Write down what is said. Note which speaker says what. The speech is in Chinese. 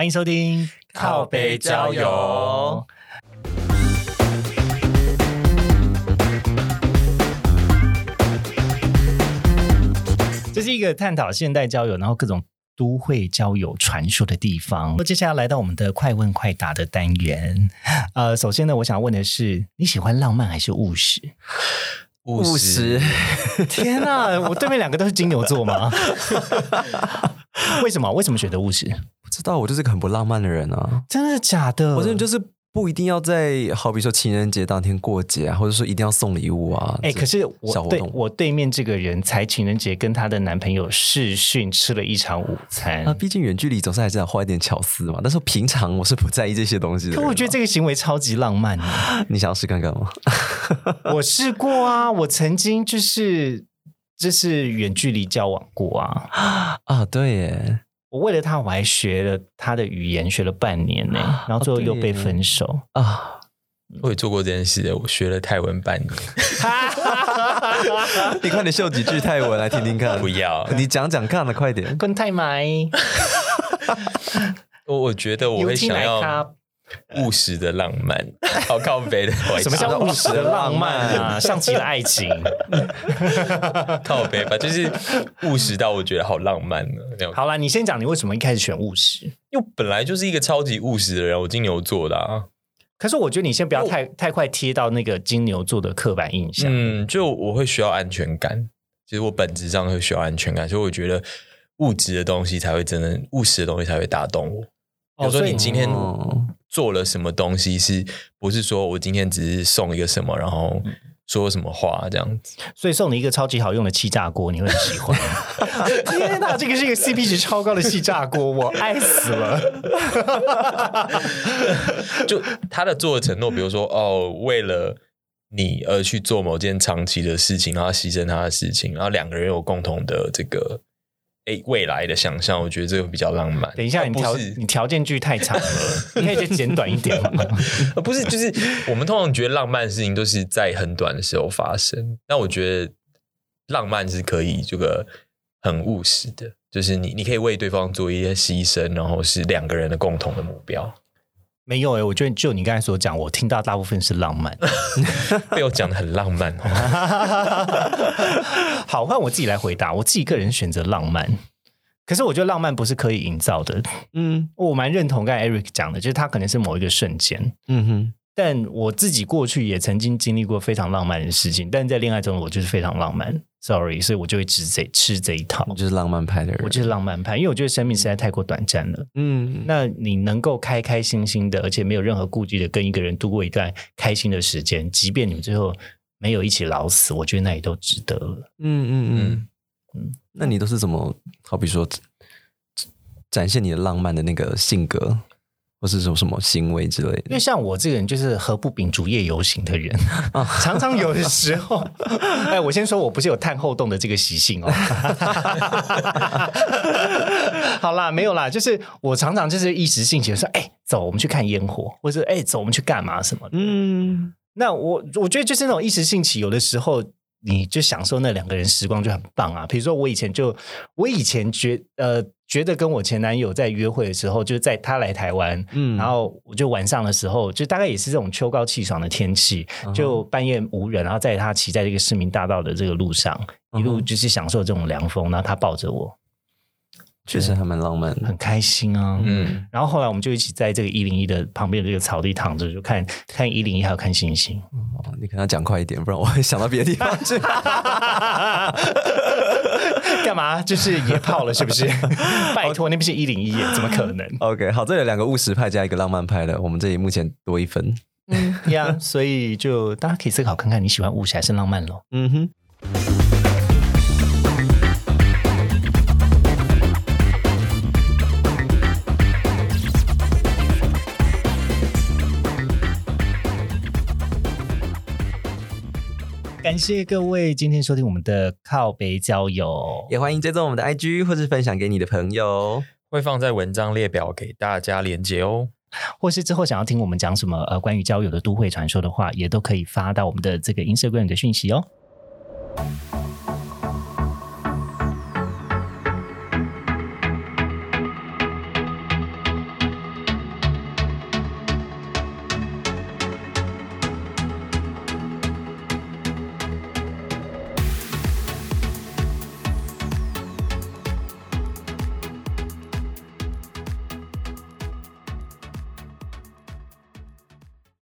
Speaker 1: 欢迎收听
Speaker 2: 靠北郊游。
Speaker 1: 这是一个探讨现代交友，然后各种都会交友传说的地方。接下来来到我们的快问快答的单元。呃，首先呢，我想要问的是，你喜欢浪漫还是务实？
Speaker 2: 务实，
Speaker 1: 天哪，我对面两个都是金牛座吗？为什么？为什么选择务实？
Speaker 2: 不知道，我就是个很不浪漫的人啊！
Speaker 1: 真的假的？
Speaker 2: 我真的就是不一定要在好比说情人节当天过节啊，或者说一定要送礼物啊。
Speaker 1: 哎、可是我对我对面这个人才情人节跟她的男朋友视讯吃了一场午餐。
Speaker 2: 啊，毕竟远距离总是还是要花一点巧思嘛。但是平常我是不在意这些东西的。
Speaker 1: 可我觉得这个行为超级浪漫的。
Speaker 2: 你想要试看看吗？
Speaker 1: 我试过啊，我曾经就是就是远距离交往过啊。
Speaker 2: 啊，对耶，
Speaker 1: 我为了他，我还学了他的语言，学了半年呢，然后最后又被分手。
Speaker 2: 啊，
Speaker 3: 我也做过这件事，我学了泰文半年。
Speaker 2: 你快点秀几句泰文来听听看。
Speaker 3: 不要
Speaker 2: 你讲讲看了，快点。
Speaker 1: 跟泰买，
Speaker 3: 我我觉得我会想要务实的浪漫，好靠北的。
Speaker 1: 什么叫务实的浪漫啊？像极了爱情，
Speaker 3: 靠北吧？就是务实到我觉得好浪漫呢。
Speaker 1: 好了，你先讲你为什么一开始选务实？
Speaker 3: 因为我本来就是一个超级务实的人，我金牛座的啊。
Speaker 1: 可是我觉得你先不要太太快贴到那个金牛座的刻板印象。
Speaker 3: 嗯，就我会需要安全感，其实我本质上会需要安全感，所以我觉得物质的东西才会真的务实的东西才会打动我。比如说你今天
Speaker 2: 哦
Speaker 3: 做了什么东西，是不是说我今天只是送一个什么，然后说什么话这样子？
Speaker 1: 所以送你一个超级好用的气炸锅，你会很喜欢。天哪，这个是一个 CP 值超高的气炸锅，我爱死了。
Speaker 3: 就他的做的承诺，比如说哦，为了你而去做某件长期的事情，然后牺牲他的事情，然后两个人有共同的这个诶未来的想象，我觉得这个比较浪漫。
Speaker 1: 等一下，你条你条件句太长了，你可以再简短一点吗？
Speaker 3: 而 不是就是我们通常觉得浪漫的事情都是在很短的时候发生，那我觉得浪漫是可以这个很务实的，就是你你可以为对方做一些牺牲，然后是两个人的共同的目标。
Speaker 1: 没有诶、我觉得就你刚才所讲，我听到大部分是浪漫。
Speaker 3: 被我讲的很浪漫。哦，
Speaker 1: 好，换我自己来回答，我自己个人选择浪漫。可是我觉得浪漫不是可以营造的，
Speaker 2: 嗯。
Speaker 1: 我蛮认同刚才 Eric 讲的，就是他可能是某一个瞬间，
Speaker 2: 嗯哼，
Speaker 1: 但我自己过去也曾经经历过非常浪漫的事情，但在恋爱中我就是非常浪漫，sorry，所以我就会吃这吃这一套
Speaker 2: 我，就是浪漫派的人。
Speaker 1: 我就是浪漫派，因为我觉得生命实在太过短暂了。
Speaker 2: 嗯，
Speaker 1: 那你能够开开心心的，而且没有任何顾忌的跟一个人度过一段开心的时间，即便你们最后没有一起老死，我觉得那也都值得了。
Speaker 2: 嗯嗯嗯
Speaker 3: 嗯
Speaker 2: 嗯，那你都是怎么，好比说展现你的浪漫的那个性格，或是说什么行为之类的？
Speaker 1: 因为像我这个人就是何不秉烛夜游行的人，常常有的时候，哎，我先说我不是有探后洞的这个习性哦。好啦，没有啦，就是我常常就是一时兴起说，哎，走，我们去看烟火，或者哎，走，我们去干嘛什么的。
Speaker 2: 嗯
Speaker 1: 那我我觉得就是那种一时兴起，有的时候你就享受那两个人时光就很棒啊。比如说我以前就我以前觉呃觉得跟我前男友在约会的时候，就是在他来台湾，
Speaker 2: 嗯
Speaker 1: 然后我就晚上的时候，就大概也是这种秋高气爽的天气，就半夜无人，然后在他骑在这个市民大道的这个路上，一路就是享受这种凉风，然后他抱着我，
Speaker 2: 确实还蛮浪漫的。
Speaker 1: 很开心啊。
Speaker 3: 嗯，
Speaker 1: 然后后来我们就一起在这个一零一的旁边的这个草地躺着，就看看一零一，还有看星星。
Speaker 2: 哦你跟他讲快一点，不然我会想到别的地方去。
Speaker 1: 干嘛？就是野炮了，是不是？拜托，那不是一零一耶，怎么可能？
Speaker 2: OK，好，这里有两个务实派加一个浪漫派的，我们这里目前多一分。
Speaker 1: 嗯呀，所以就大家可以思考看看，你喜欢务实还是浪漫咯？
Speaker 2: 嗯哼，
Speaker 1: 感谢各位今天收听我们的靠北交友，
Speaker 2: 也欢迎追踪我们的 IG 或是分享给你的朋友。
Speaker 3: 会放在文章列表给大家连接哦。
Speaker 1: 或是之后想要听我们讲什么呃关于交友的都会传说的话，也都可以发到我们的这个 Instagram 的讯息哦。